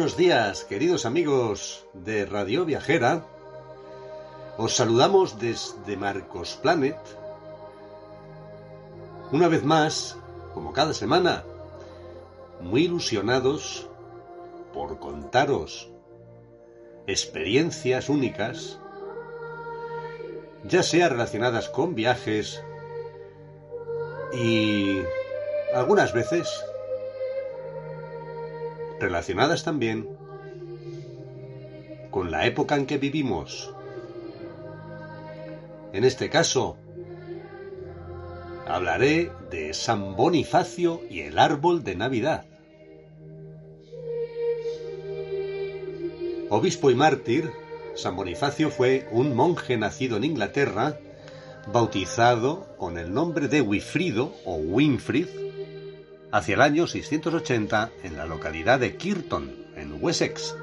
Buenos días, queridos amigos de Radio Viajera. Os saludamos desde Marcos Planet. Una vez más, como cada semana, muy ilusionados por contaros experiencias únicas, ya sea relacionadas con viajes y algunas veces relacionadas también con la época en que vivimos. En este caso, hablaré de San Bonifacio y el árbol de Navidad. Obispo y mártir, San Bonifacio fue un monje nacido en Inglaterra, bautizado con el nombre de Wifrido o Winfrid, hacia el año 680 en la localidad de Kirton, en Wessex,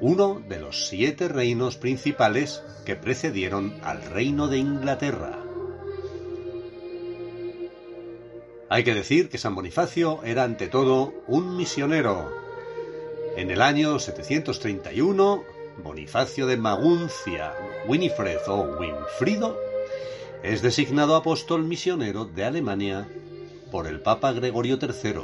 uno de los siete reinos principales que precedieron al reino de Inglaterra. Hay que decir que San Bonifacio era ante todo un misionero. En el año 731, Bonifacio de Maguncia, Winifred o Winfrido, es designado apóstol misionero de Alemania por el Papa Gregorio III.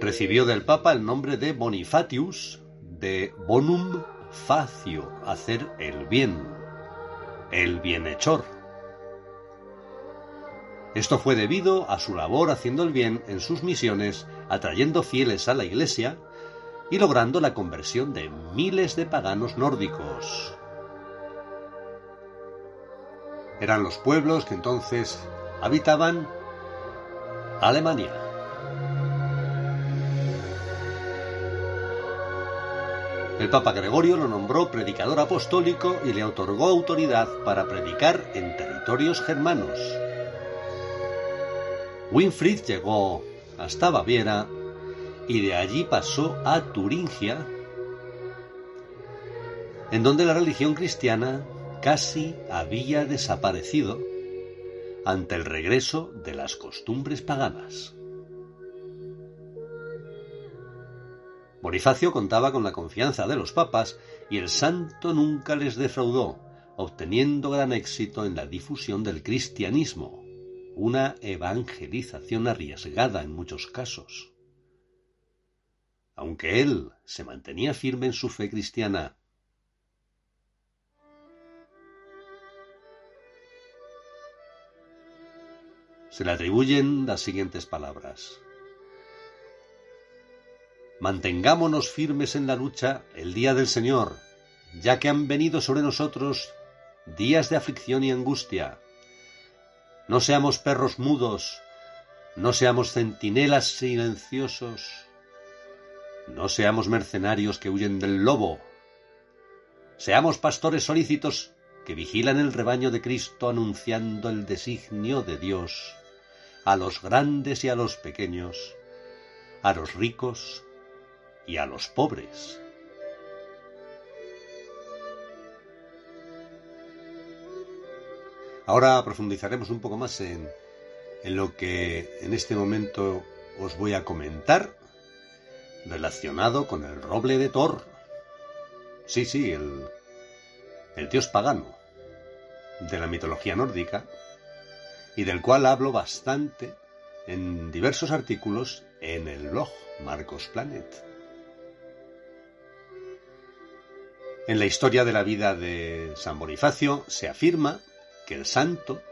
Recibió del Papa el nombre de Bonifatius, de bonum facio, hacer el bien, el bienhechor. Esto fue debido a su labor haciendo el bien en sus misiones, atrayendo fieles a la Iglesia y logrando la conversión de miles de paganos nórdicos. Eran los pueblos que entonces habitaban Alemania. El Papa Gregorio lo nombró predicador apostólico y le otorgó autoridad para predicar en territorios germanos. Winfried llegó hasta Baviera y de allí pasó a Turingia, en donde la religión cristiana casi había desaparecido ante el regreso de las costumbres paganas. Bonifacio contaba con la confianza de los papas y el santo nunca les defraudó, obteniendo gran éxito en la difusión del cristianismo, una evangelización arriesgada en muchos casos. Aunque él se mantenía firme en su fe cristiana, se le atribuyen las siguientes palabras. Mantengámonos firmes en la lucha el día del Señor, ya que han venido sobre nosotros días de aflicción y angustia. No seamos perros mudos, no seamos centinelas silenciosos, no seamos mercenarios que huyen del lobo. Seamos pastores solícitos que vigilan el rebaño de Cristo anunciando el designio de Dios a los grandes y a los pequeños, a los ricos y a los pobres. Ahora profundizaremos un poco más en, en lo que en este momento os voy a comentar relacionado con el roble de Thor. Sí, sí, el, el dios pagano de la mitología nórdica y del cual hablo bastante en diversos artículos en el blog Marcos Planet. En la historia de la vida de San Bonifacio se afirma que el santo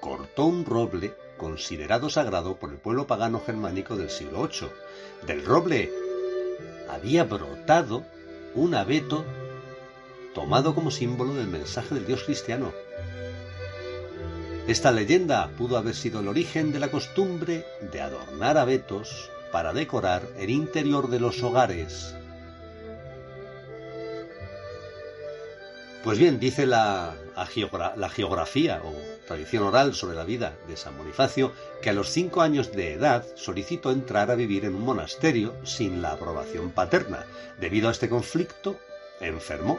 cortó un roble considerado sagrado por el pueblo pagano germánico del siglo VIII. Del roble había brotado un abeto tomado como símbolo del mensaje del Dios cristiano. Esta leyenda pudo haber sido el origen de la costumbre de adornar abetos para decorar el interior de los hogares. Pues bien, dice la, geografía o tradición oral sobre la vida de San Bonifacio que a los cinco años de edad solicitó entrar a vivir en un monasterio sin la aprobación paterna. Debido a este conflicto, enfermó.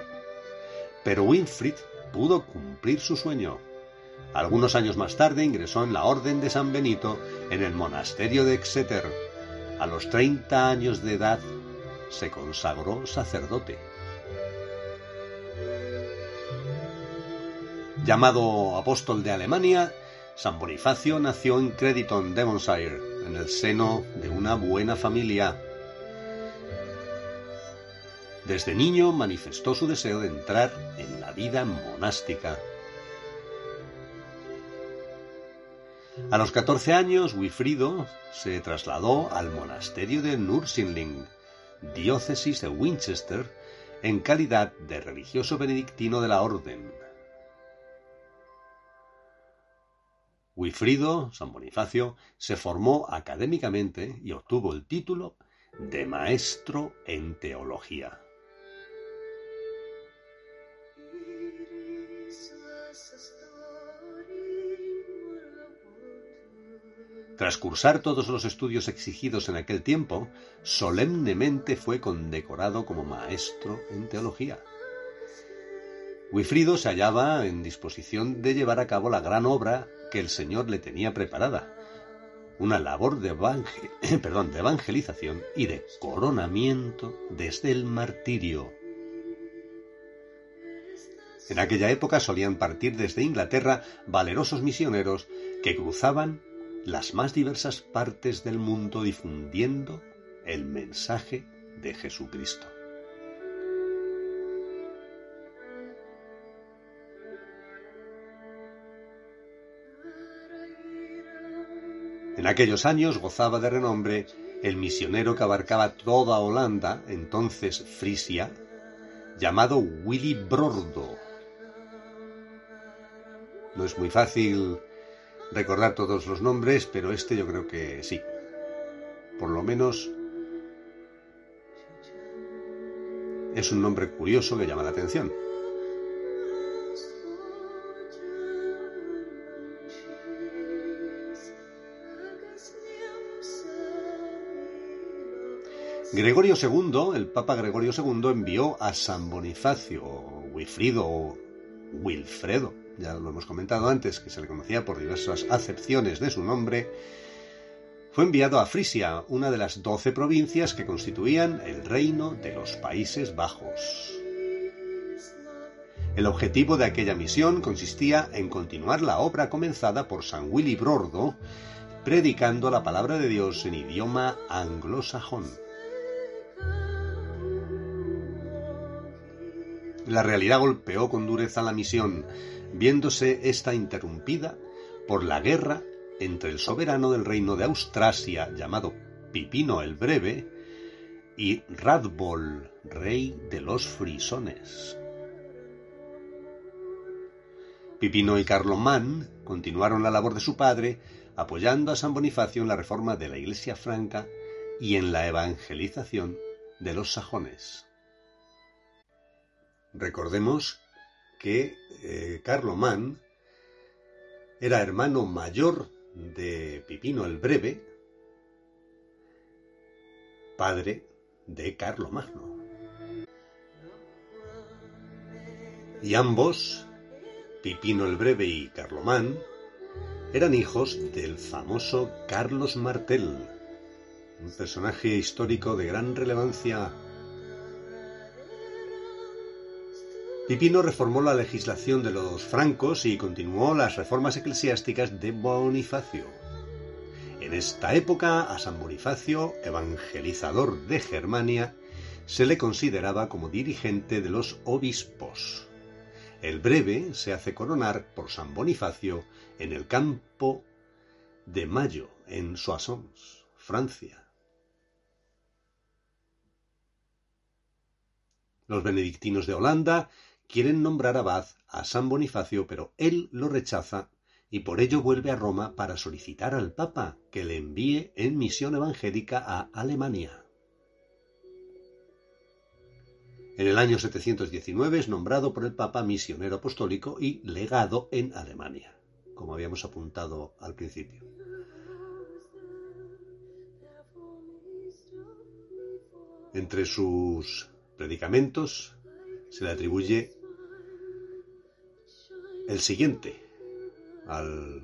Pero Winfried pudo cumplir su sueño. Algunos años más tarde ingresó en la Orden de San Benito en el monasterio de Exeter. A los 30 años de edad se consagró sacerdote. Llamado apóstol de Alemania, San Bonifacio nació en Crediton, Devonshire, en el seno de una buena familia. Desde niño manifestó su deseo de entrar en la vida monástica. A los 14 años, Wifrido se trasladó al monasterio de Nursinling, diócesis de Winchester, en calidad de religioso benedictino de la orden. Wifrido, San Bonifacio, se formó académicamente y obtuvo el título de maestro en teología. Tras cursar todos los estudios exigidos en aquel tiempo, solemnemente fue condecorado como maestro en teología. Wifrido se hallaba en disposición de llevar a cabo la gran obra que el Señor le tenía preparada, una labor de, de evangelización y de coronamiento desde el martirio. En aquella época solían partir desde Inglaterra valerosos misioneros que cruzaban las más diversas partes del mundo difundiendo el mensaje de Jesucristo. En aquellos años gozaba de renombre el misionero que abarcaba toda Holanda, entonces Frisia, llamado Willy Brordo. No es muy fácil recordar todos los nombres, pero este yo creo que sí. Por lo menos es un nombre curioso que llama la atención. Gregorio II, el Papa Gregorio II, envió a San Bonifacio, o o Wilfredo, ya lo hemos comentado antes, que se le conocía por diversas acepciones de su nombre, fue enviado a Frisia, una de las doce provincias que constituían el reino de los Países Bajos. El objetivo de aquella misión consistía en continuar la obra comenzada por San Willy Brordo, predicando la palabra de Dios en idioma anglosajón. La realidad golpeó con dureza la misión, viéndose esta interrumpida por la guerra entre el soberano del reino de Austrasia, llamado Pipino el Breve, y Radbol, rey de los frisones. Pipino y Carlomán continuaron la labor de su padre, apoyando a San Bonifacio en la reforma de la Iglesia franca y en la evangelización de los sajones. Recordemos que eh, Carlomán era hermano mayor de Pipino el Breve, padre de Carlomagno. Y ambos, Pipino el Breve y Carlomán, eran hijos del famoso Carlos Martel, un personaje histórico de gran relevancia Pipino reformó la legislación de los francos y continuó las reformas eclesiásticas de Bonifacio. En esta época, a San Bonifacio, evangelizador de Germania, se le consideraba como dirigente de los obispos. El breve se hace coronar por San Bonifacio en el campo de Mayo, en Soissons, Francia. Los benedictinos de Holanda quieren nombrar abad a San Bonifacio, pero él lo rechaza y por ello vuelve a Roma para solicitar al Papa que le envíe en misión evangélica a Alemania. En el año 719 es nombrado por el Papa misionero apostólico y legado en Alemania, como habíamos apuntado al principio. Entre sus predicamentos se le atribuye el siguiente al,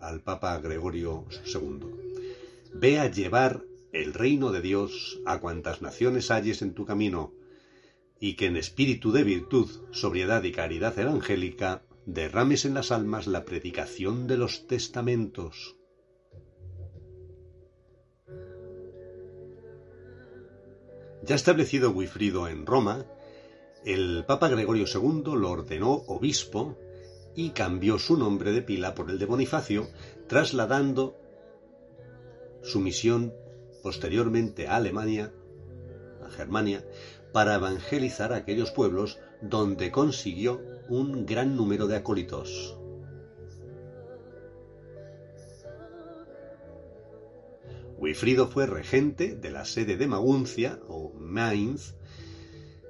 al Papa Gregorio II. Ve a llevar el reino de Dios a cuantas naciones halles en tu camino, y que en espíritu de virtud, sobriedad y caridad evangélica derrames en las almas la predicación de los testamentos. Ya establecido Wifrido en Roma, el Papa Gregorio II lo ordenó obispo y cambió su nombre de pila por el de Bonifacio, trasladando su misión posteriormente a Alemania, a Germania, para evangelizar aquellos pueblos donde consiguió un gran número de acólitos. Wifrido fue regente de la sede de Maguncia o Mainz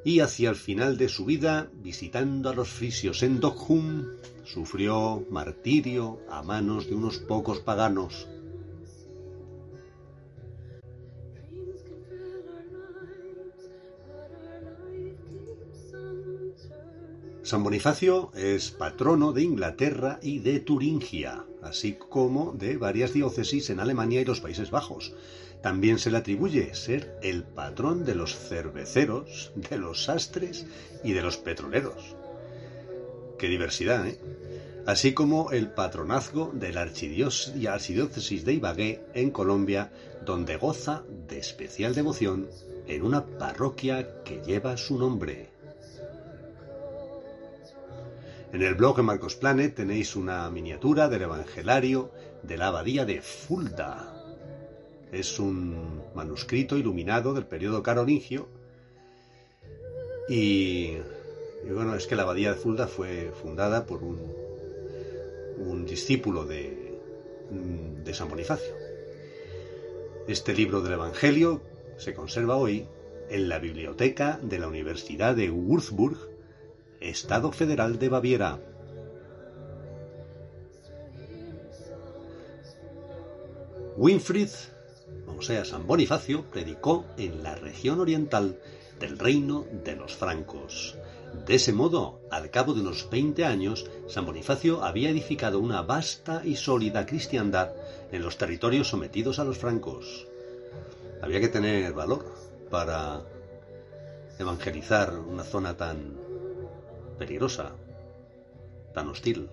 y hacia el final de su vida, visitando a los frisios en Dokhum, sufrió martirio a manos de unos pocos paganos. San Bonifacio es patrono de Inglaterra y de Turingia, así como de varias diócesis en Alemania y los Países Bajos. También se le atribuye ser el patrón de los cerveceros, de los sastres y de los petroleros. Qué diversidad, ¿eh? Así como el patronazgo de la archidiócesis de Ibagué en Colombia, donde goza de especial devoción en una parroquia que lleva su nombre. En el blog de Marcos Planet tenéis una miniatura del Evangelario de la Abadía de Fulda. Es un manuscrito iluminado del periodo carolingio y, bueno, es que la Abadía de Fulda fue fundada por un, discípulo de, de San Bonifacio. Este libro del Evangelio se conserva hoy en la biblioteca de la Universidad de Würzburg Estado Federal de Baviera. Winfried, o sea, San Bonifacio, predicó en la región oriental del reino de los francos. De ese modo, al cabo de unos 20 años, San Bonifacio había edificado una vasta y sólida cristiandad en los territorios sometidos a los francos. Había que tener valor para evangelizar una zona tan peligrosa, tan hostil.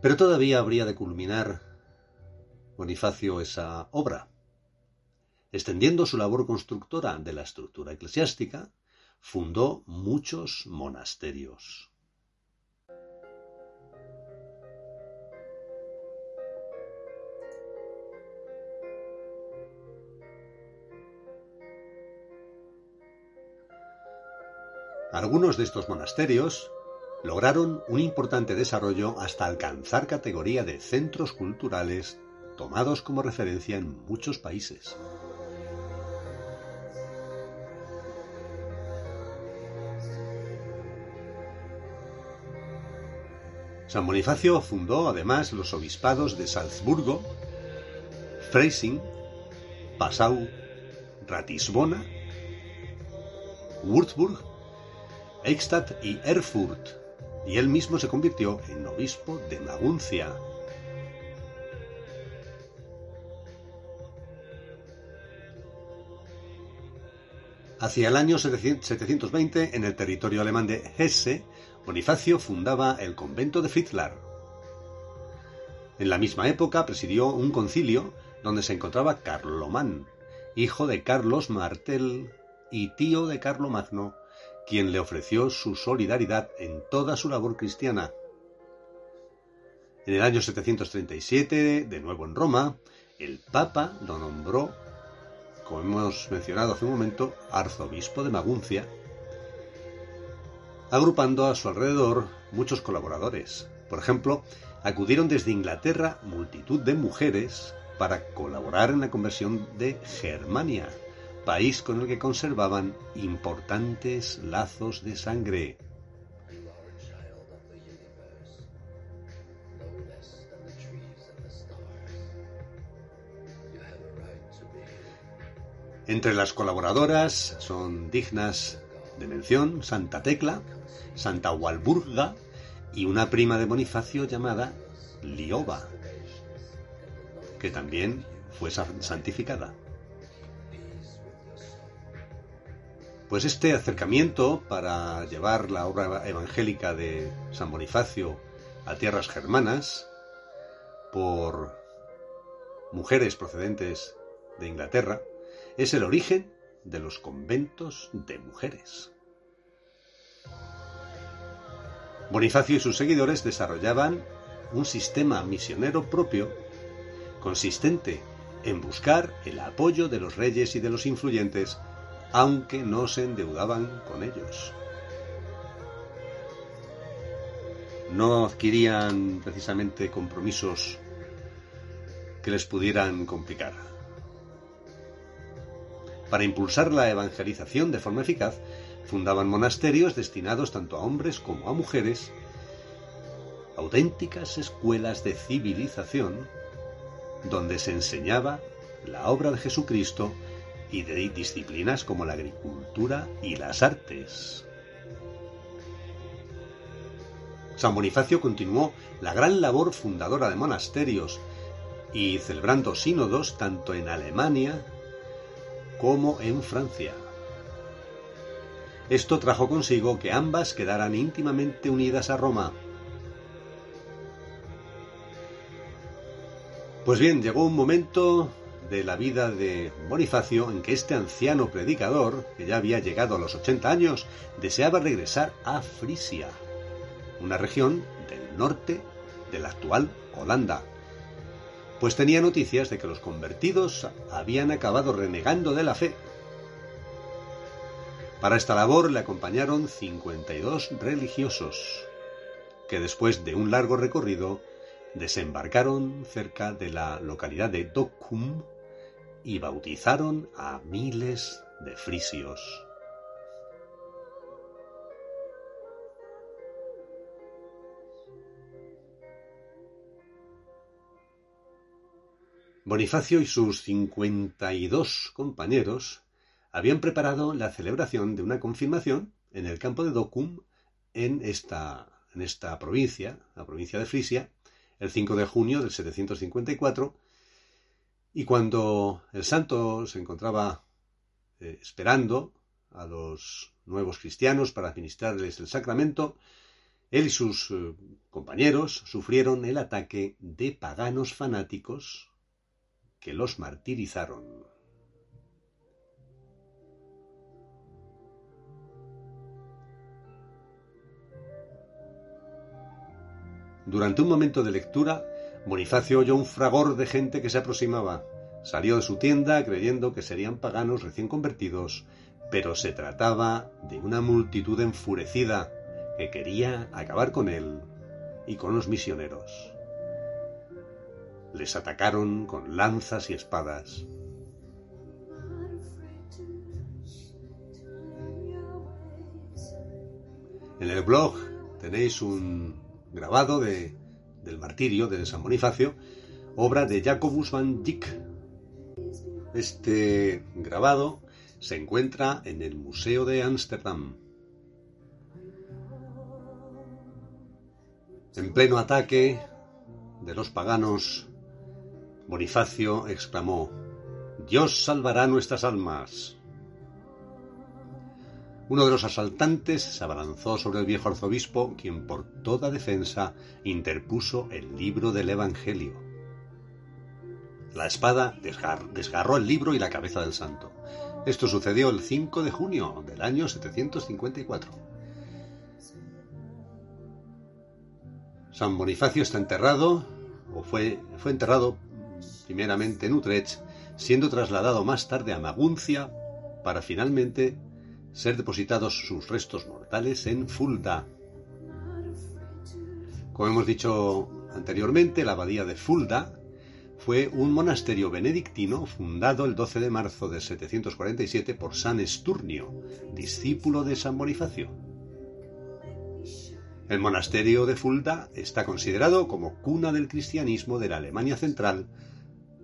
Pero todavía habría de culminar Bonifacio esa obra. Extendiendo su labor constructora de la estructura eclesiástica, fundó muchos monasterios. Algunos de estos monasterios lograron un importante desarrollo hasta alcanzar categoría de centros culturales tomados como referencia en muchos países. San Bonifacio fundó además los obispados de Salzburgo, Freising, Passau, Ratisbona, Würzburg Eichstätt y Erfurt, y él mismo se convirtió en obispo de Maguncia. Hacia el año 720, en el territorio alemán de Hesse, Bonifacio fundaba el convento de Fritzlar. En la misma época presidió un concilio donde se encontraba Carlomán hijo de Carlos Martel y tío de Carlomagno, quien le ofreció su solidaridad en toda su labor cristiana. En el año 737, de nuevo en Roma, el Papa lo nombró, como hemos mencionado hace un momento, arzobispo de Maguncia, agrupando a su alrededor muchos colaboradores. Por ejemplo, acudieron desde Inglaterra multitud de mujeres para colaborar en la conversión de Germania, país con el que conservaban importantes lazos de sangre. Entre las colaboradoras son dignas de mención Santa Tecla, Santa Walburga y una prima de Bonifacio llamada Lioba, que también fue santificada. Pues este acercamiento para llevar la obra evangélica de San Bonifacio a tierras germanas por mujeres procedentes de Inglaterra es el origen de los conventos de mujeres. Bonifacio y sus seguidores desarrollaban un sistema misionero propio consistente en buscar el apoyo de los reyes y de los influyentes aunque no se endeudaban con ellos. No adquirían precisamente compromisos que les pudieran complicar. Para impulsar la evangelización de forma eficaz, fundaban monasterios destinados tanto a hombres como a mujeres, auténticas escuelas de civilización, donde se enseñaba la obra de Jesucristo y de disciplinas como la agricultura y las artes. San Bonifacio continuó la gran labor fundadora de monasterios y celebrando sínodos tanto en Alemania como en Francia. Esto trajo consigo que ambas quedaran íntimamente unidas a Roma. Pues bien, llegó un momento de la vida de Bonifacio en que este anciano predicador, que ya había llegado a los 80 años, deseaba regresar a Frisia, una región del norte de la actual Holanda, pues tenía noticias de que los convertidos habían acabado renegando de la fe. Para esta labor le acompañaron 52 religiosos, que después de un largo recorrido desembarcaron cerca de la localidad de Docum y bautizaron a miles de frisios. Bonifacio y sus 52 compañeros habían preparado la celebración de una confirmación en el campo de Docum en esta, en esta provincia, la provincia de Frisia, el 5 de junio del 754, y cuando el santo se encontraba eh, esperando a los nuevos cristianos para administrarles el sacramento, él y sus eh, compañeros sufrieron el ataque de paganos fanáticos que los martirizaron. Durante un momento de lectura, Bonifacio oyó un fragor de gente que se aproximaba. Salió de su tienda creyendo que serían paganos recién convertidos, pero se trataba de una multitud enfurecida que quería acabar con él y con los misioneros. Les atacaron con lanzas y espadas. En el blog tenéis un grabado de del martirio de San Bonifacio, obra de Jacobus van Dyck. Este grabado se encuentra en el Museo de Ámsterdam. En pleno ataque de los paganos, Bonifacio exclamó, Dios salvará nuestras almas. Uno de los asaltantes se abalanzó sobre el viejo arzobispo, quien por toda defensa interpuso el libro del Evangelio. La espada desgarró el libro y la cabeza del santo. Esto sucedió el 5 de junio del año 754. San Bonifacio está enterrado, o fue, fue enterrado primeramente en Utrecht, siendo trasladado más tarde a Maguncia para finalmente ser depositados sus restos mortales en Fulda. Como hemos dicho anteriormente, la abadía de Fulda fue un monasterio benedictino fundado el 12 de marzo de 747 por San Esturnio, discípulo de San Bonifacio. El monasterio de Fulda está considerado como cuna del cristianismo de la Alemania central,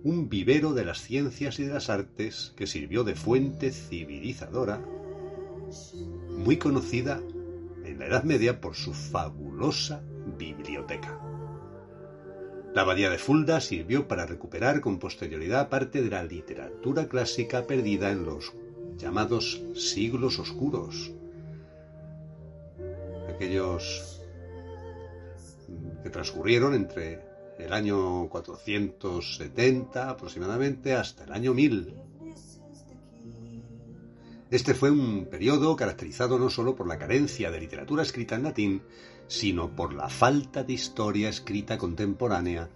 un vivero de las ciencias y de las artes que sirvió de fuente civilizadora, muy conocida en la Edad Media por su fabulosa biblioteca. La abadía de Fulda sirvió para recuperar con posterioridad parte de la literatura clásica perdida en los llamados siglos oscuros, aquellos que transcurrieron entre el año 470 aproximadamente hasta el año 1000. Este fue un periodo caracterizado no solo por la carencia de literatura escrita en latín, sino por la falta de historia escrita contemporánea,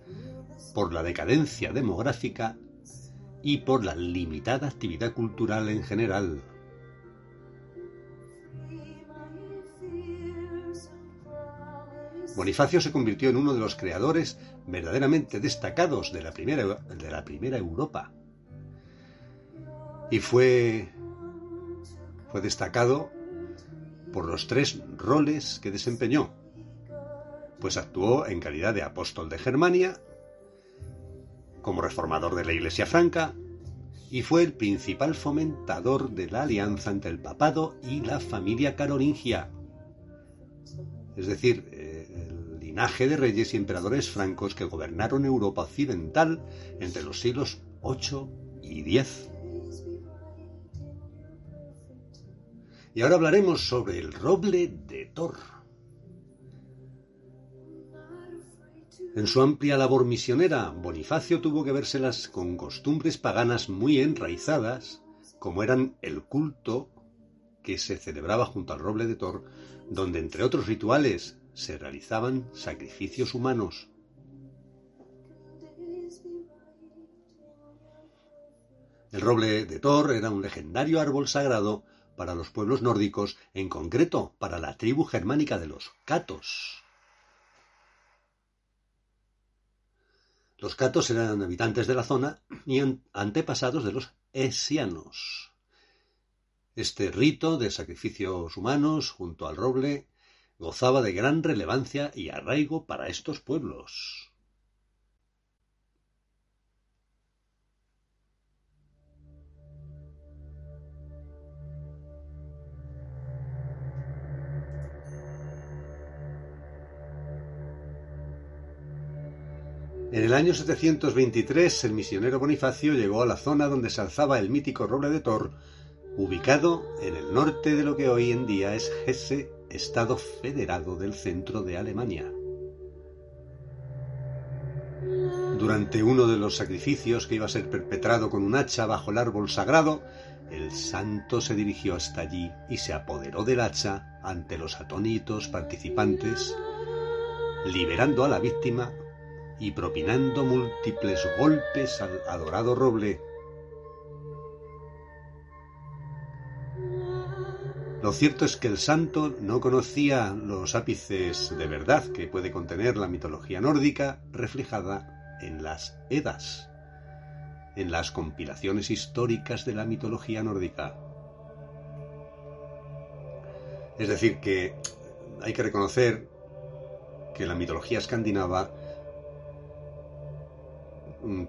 por la decadencia demográfica y por la limitada actividad cultural en general. Bonifacio se convirtió en uno de los creadores verdaderamente destacados de la primera, de la primera Europa. Y fue, fue destacado por los tres roles que desempeñó pues actuó en calidad de apóstol de Germania, como reformador de la Iglesia Franca, y fue el principal fomentador de la alianza entre el papado y la familia carolingia, es decir, linaje de reyes y emperadores francos que gobernaron Europa occidental entre los siglos 8 y X. Y ahora hablaremos sobre el roble de Thor. En su amplia labor misionera, Bonifacio tuvo que vérselas con costumbres paganas muy enraizadas, como eran el culto que se celebraba junto al roble de Thor, donde entre otros rituales se realizaban sacrificios humanos. El roble de Thor era un legendario árbol sagrado para los pueblos nórdicos, en concreto para la tribu germánica de los catos. Los catos eran habitantes de la zona y antepasados de los esianos. Este rito de sacrificios humanos junto al roble gozaba de gran relevancia y arraigo para estos pueblos. En el año 723 el misionero Bonifacio llegó a la zona donde se alzaba el mítico roble de Thor, ubicado en el norte de lo que hoy en día es Hesse, estado federado del centro de Alemania. Durante uno de los sacrificios que iba a ser perpetrado con un hacha bajo el árbol sagrado, el santo se dirigió hasta allí y se apoderó del hacha ante los atónitos participantes, liberando a la víctima y propinando múltiples golpes al adorado roble. Lo cierto es que el santo no conocía los ápices de verdad que puede contener la mitología nórdica reflejada en las Edas, en las compilaciones históricas de la mitología nórdica. Es decir, que hay que reconocer que la mitología escandinava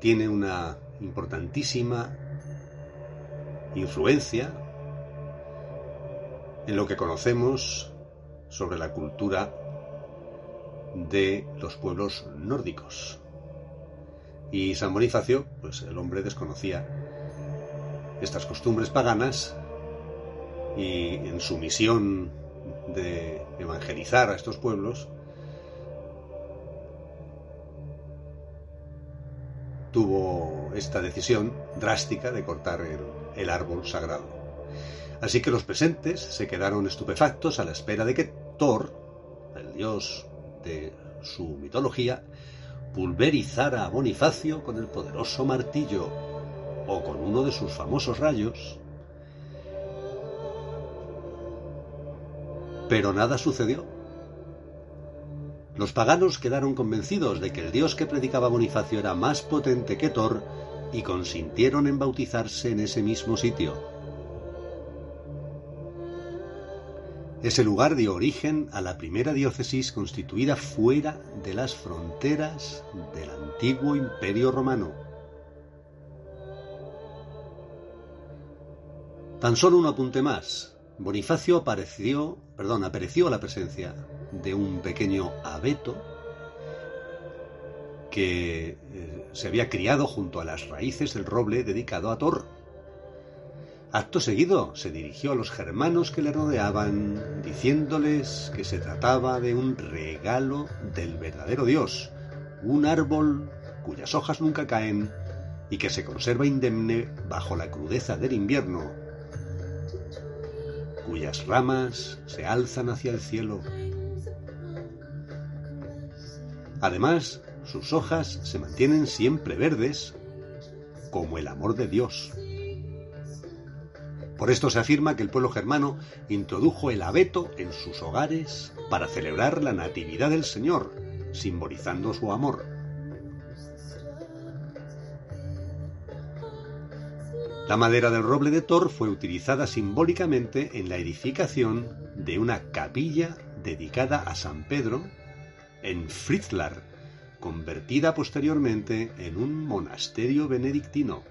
tiene una importantísima influencia en lo que conocemos sobre la cultura de los pueblos nórdicos. Y San Bonifacio, pues el hombre desconocía estas costumbres paganas y en su misión de evangelizar a estos pueblos, tuvo esta decisión drástica de cortar el, árbol sagrado. Así que los presentes se quedaron estupefactos a la espera de que Thor, el dios de su mitología, pulverizara a Bonifacio con el poderoso martillo o con uno de sus famosos rayos. Pero nada sucedió. Los paganos quedaron convencidos de que el dios que predicaba Bonifacio era más potente que Thor y consintieron en bautizarse en ese mismo sitio. Ese lugar dio origen a la primera diócesis constituida fuera de las fronteras del antiguo imperio romano. Tan solo un apunte más. Bonifacio apareció, perdón, apareció a la presencia de un pequeño abeto que eh, se había criado junto a las raíces del roble dedicado a Thor. Acto seguido se dirigió a los germanos que le rodeaban, diciéndoles que se trataba de un regalo del verdadero Dios, un árbol cuyas hojas nunca caen y que se conserva indemne bajo la crudeza del invierno, cuyas ramas se alzan hacia el cielo. Además, sus hojas se mantienen siempre verdes, como el amor de Dios. Por esto se afirma que el pueblo germano introdujo el abeto en sus hogares para celebrar la Natividad del Señor, simbolizando su amor. La madera del roble de Thor fue utilizada simbólicamente en la edificación de una capilla dedicada a San Pedro en Fritzlar, convertida posteriormente en un monasterio benedictino.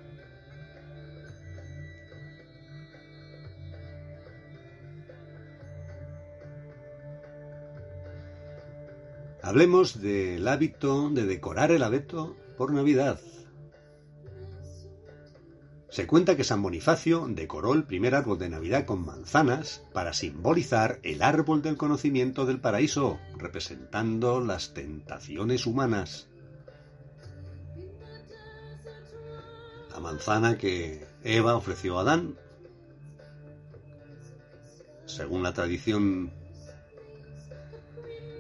Hablemos del hábito de decorar el abeto por Navidad. Se cuenta que San Bonifacio decoró el primer árbol de Navidad con manzanas para simbolizar el árbol del conocimiento del paraíso, representando las tentaciones humanas. La manzana que Eva ofreció a Adán, según la tradición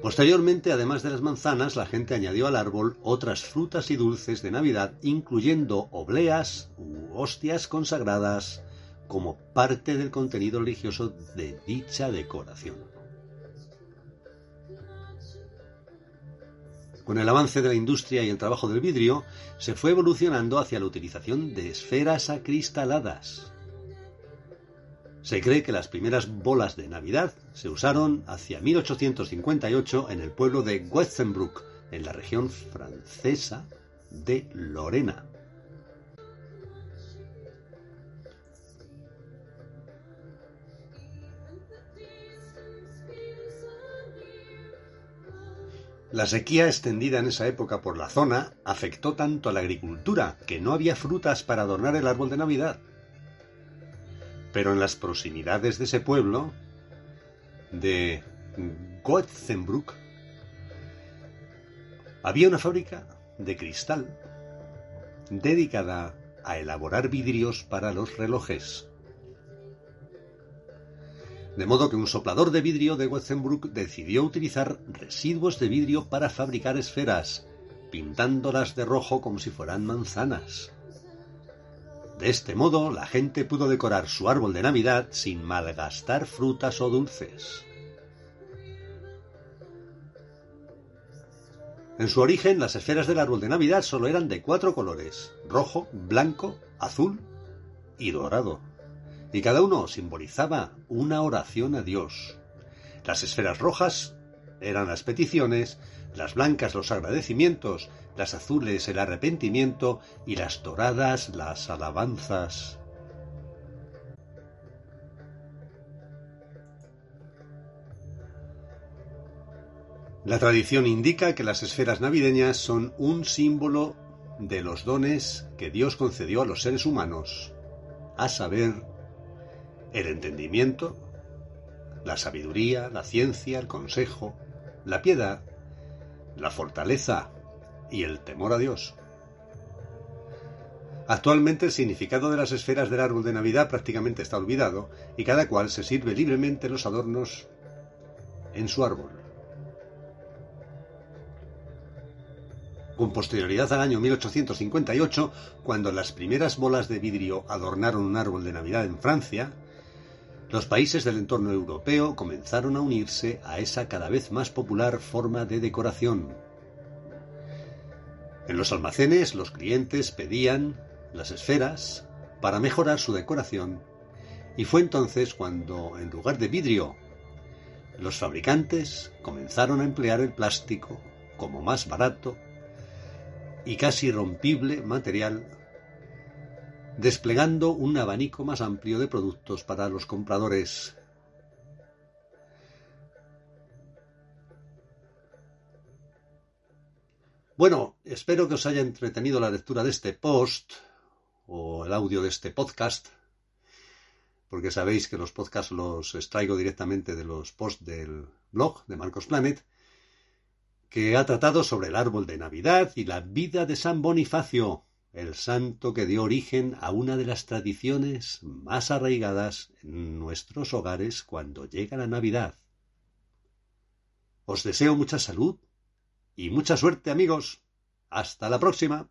Posteriormente, además de las manzanas, la gente añadió al árbol otras frutas y dulces de Navidad, incluyendo obleas u hostias consagradas como parte del contenido religioso de dicha decoración. Con el avance de la industria y el trabajo del vidrio, se fue evolucionando hacia la utilización de esferas acristaladas, se cree que las primeras bolas de Navidad se usaron hacia 1858 en el pueblo de Wetzenbruck, en la región francesa de Lorena. La sequía extendida en esa época por la zona afectó tanto a la agricultura que no había frutas para adornar el árbol de Navidad. Pero en las proximidades de ese pueblo, de Gotzenbruck, había una fábrica de cristal dedicada a elaborar vidrios para los relojes. De modo que un soplador de vidrio de Gotzenbruck decidió utilizar residuos de vidrio para fabricar esferas, pintándolas de rojo como si fueran manzanas. De este modo, la gente pudo decorar su árbol de Navidad sin malgastar frutas o dulces. En su origen, las esferas del árbol de Navidad solo eran de cuatro colores, rojo, blanco, azul y dorado, y cada uno simbolizaba una oración a Dios. Las esferas rojas eran las peticiones, las blancas los agradecimientos, las azules el arrepentimiento y las doradas las alabanzas. La tradición indica que las esferas navideñas son un símbolo de los dones que Dios concedió a los seres humanos, a saber, el entendimiento, la sabiduría, la ciencia, el consejo, la piedad, la fortaleza y el temor a Dios. Actualmente el significado de las esferas del árbol de Navidad prácticamente está olvidado y cada cual se sirve libremente los adornos en su árbol. Con posterioridad al año 1858, cuando las primeras bolas de vidrio adornaron un árbol de Navidad en Francia, los países del entorno europeo comenzaron a unirse a esa cada vez más popular forma de decoración. En los almacenes los clientes pedían las esferas para mejorar su decoración y fue entonces cuando, en lugar de vidrio, los fabricantes comenzaron a emplear el plástico como más barato y casi rompible material, desplegando un abanico más amplio de productos para los compradores. Bueno, espero que os haya entretenido la lectura de este post o el audio de este podcast, porque sabéis que los podcasts los extraigo directamente de los posts del blog de Marcos Planet, que ha tratado sobre el árbol de Navidad y la vida de San Bonifacio, el santo que dio origen a una de las tradiciones más arraigadas en nuestros hogares cuando llega la Navidad. Os deseo mucha salud y mucha suerte amigos. Hasta la próxima.